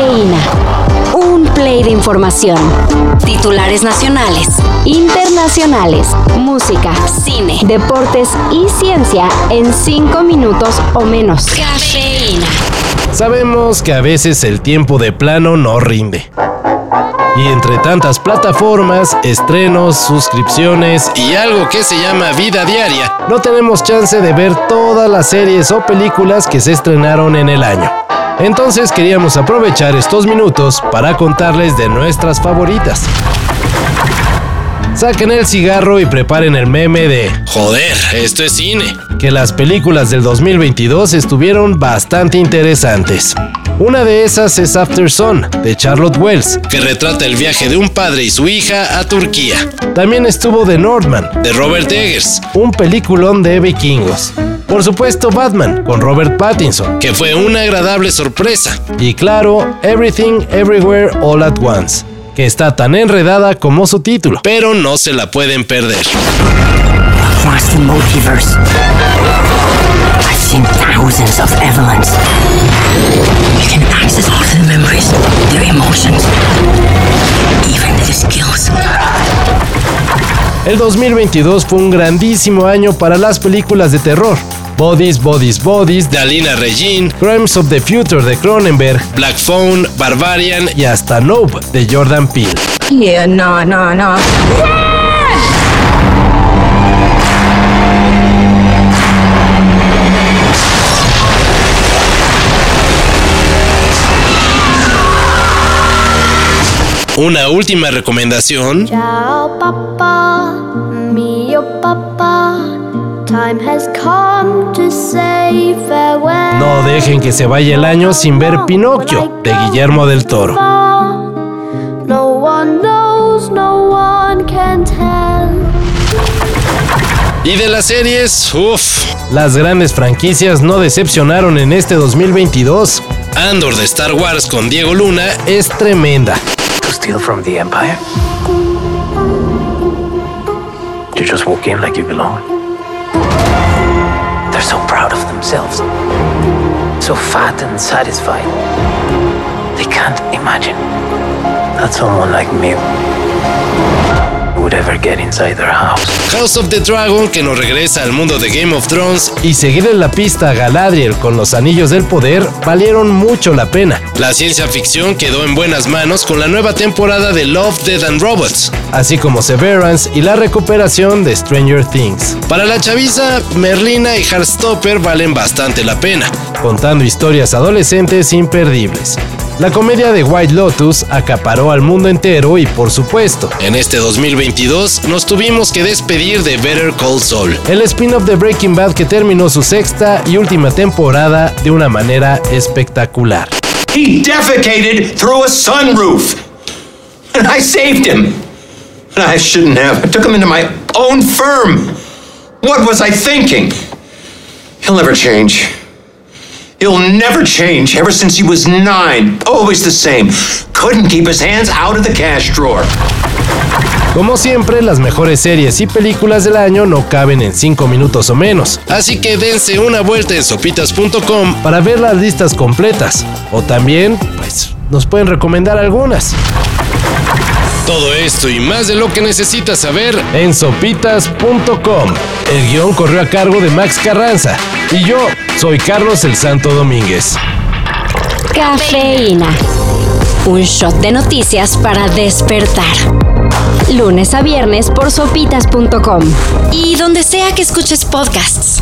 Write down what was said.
Cafeína. Un play de información. Titulares nacionales, internacionales, música, cine, deportes y ciencia en 5 minutos o menos. Cafeína. Sabemos que a veces el tiempo de plano no rinde. Y entre tantas plataformas, estrenos, suscripciones y algo que se llama vida diaria, no tenemos chance de ver todas las series o películas que se estrenaron en el año. Entonces queríamos aprovechar estos minutos para contarles de nuestras favoritas. Saquen el cigarro y preparen el meme de Joder, esto es cine. Que las películas del 2022 estuvieron bastante interesantes. Una de esas es After Sun, de Charlotte Wells, que retrata el viaje de un padre y su hija a Turquía. También estuvo The Northman, de Robert Eggers, un peliculón de vikingos. Por supuesto, Batman, con Robert Pattinson, que fue una agradable sorpresa. Y claro, Everything Everywhere All at Once, que está tan enredada como su título, pero no se la pueden perder. Across the multiverse, I've seen thousands of Evelyns. You can access all their memories, their emotions, even their skills. El 2022 fue un grandísimo año para las películas de terror. Bodies, Bodies, Bodies de Alina Regine, Crimes of the Future de Cronenberg, Black Phone, Barbarian y hasta Nope de Jordan Peele. Yeah, no, no, no. Una última recomendación. Ciao papà, mio papà. No dejen que se vaya el año sin ver Pinocchio de Guillermo del Toro. Y de las series, uff, las grandes franquicias no decepcionaron en este 2022. Andor de Star Wars con Diego Luna es tremenda. to steal from the Empire? To just walk in like you belong? Themselves, so fat and satisfied. They can't imagine that someone like me would ever get inside their house. House of the Dragon que nos regresa al mundo de Game of Thrones y seguir en la pista a Galadriel con los anillos del poder valieron mucho la pena. La ciencia ficción quedó en buenas manos con la nueva temporada de Love, Dead and Robots, así como Severance y la recuperación de Stranger Things. Para la chaviza, Merlina y Heartstopper valen bastante la pena, contando historias adolescentes imperdibles. La comedia de White Lotus acaparó al mundo entero y por supuesto, en este 2022 nos tuvimos que despedir de Better Call Saul, el spin-off de Breaking Bad que terminó su sexta y última temporada de una manera espectacular. He defecated through a sunroof. And I saved him. And I shouldn't have. I took him into my own firm. What was I thinking? He'll never change. He'll never change ever since he was nine. Always the same. Couldn't keep his hands out of the cash drawer. Como siempre, las mejores series y películas del año no caben en 5 minutos o menos, así que dense una vuelta en sopitas.com para ver las listas completas, o también, pues, nos pueden recomendar algunas. Todo esto y más de lo que necesitas saber en sopitas.com. El guion corrió a cargo de Max Carranza y yo soy Carlos el Santo Domínguez. Cafeína. Un shot de noticias para despertar. Lunes a viernes por sopitas.com. Y donde sea que escuches podcasts.